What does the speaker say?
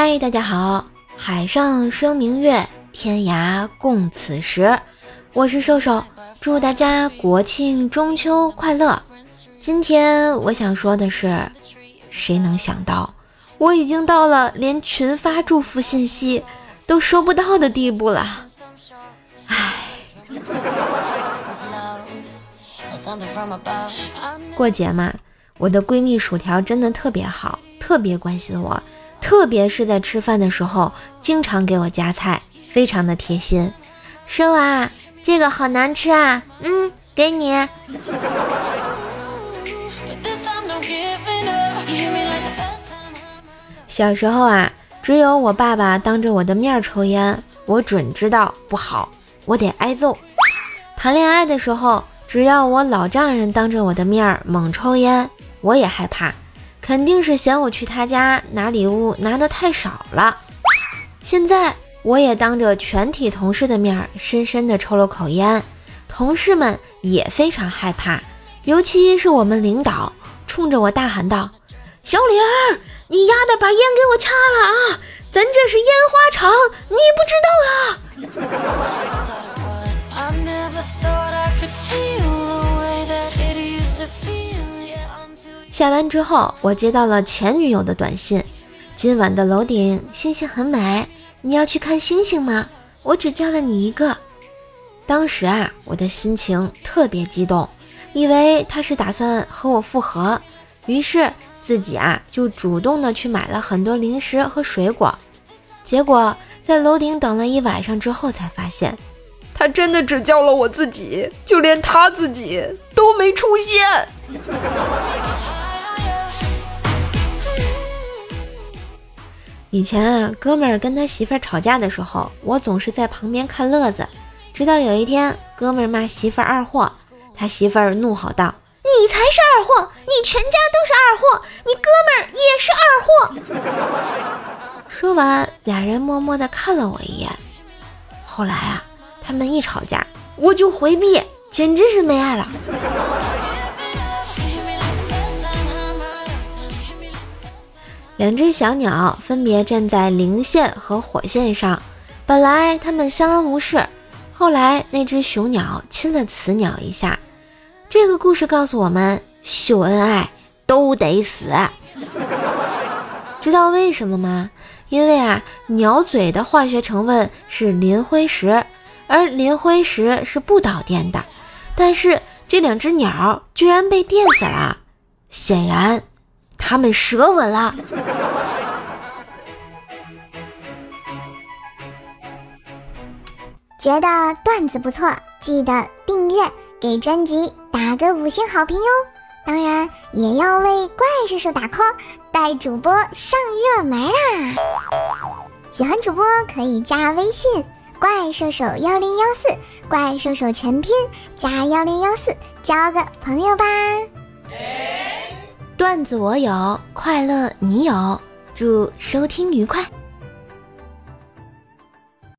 嗨，大家好！海上生明月，天涯共此时。我是瘦瘦，祝大家国庆中秋快乐。今天我想说的是，谁能想到，我已经到了连群发祝福信息都收不到的地步了。唉，过节嘛，我的闺蜜薯条真的特别好，特别关心我。特别是在吃饭的时候，经常给我夹菜，非常的贴心。瘦啊，这个好难吃啊，嗯，给你。小时候啊，只有我爸爸当着我的面抽烟，我准知道不好，我得挨揍。谈恋爱的时候，只要我老丈人当着我的面猛抽烟，我也害怕。肯定是嫌我去他家拿礼物拿的太少了。现在我也当着全体同事的面深深的抽了口烟，同事们也非常害怕，尤其是我们领导冲着我大喊道：“小李儿，你丫的把烟给我掐了啊！咱这是烟花厂，你不知道下班之后，我接到了前女友的短信：“今晚的楼顶星星很美，你要去看星星吗？我只叫了你一个。”当时啊，我的心情特别激动，以为他是打算和我复合，于是自己啊就主动的去买了很多零食和水果。结果在楼顶等了一晚上之后，才发现他真的只叫了我自己，就连他自己都没出现。以前啊，哥们儿跟他媳妇儿吵架的时候，我总是在旁边看乐子。直到有一天，哥们儿骂媳妇儿二货，他媳妇儿怒吼道：“你才是二货，你全家都是二货，你哥们儿也是二货。”说完，俩人默默地看了我一眼。后来啊，他们一吵架，我就回避，简直是没爱了。两只小鸟分别站在零线和火线上，本来它们相安无事，后来那只雄鸟亲了雌鸟一下。这个故事告诉我们，秀恩爱都得死。知道为什么吗？因为啊，鸟嘴的化学成分是磷灰石，而磷灰石是不导电的。但是这两只鸟居然被电死了，显然。他们舌吻了。觉得段子不错，记得订阅，给专辑打个五星好评哟。当然也要为怪叔叔打 call，带主播上热门啦！喜欢主播可以加微信“怪兽手幺零幺四”，怪兽手全拼加幺零幺四，交个朋友吧。段子我有，快乐你有，祝收听愉快。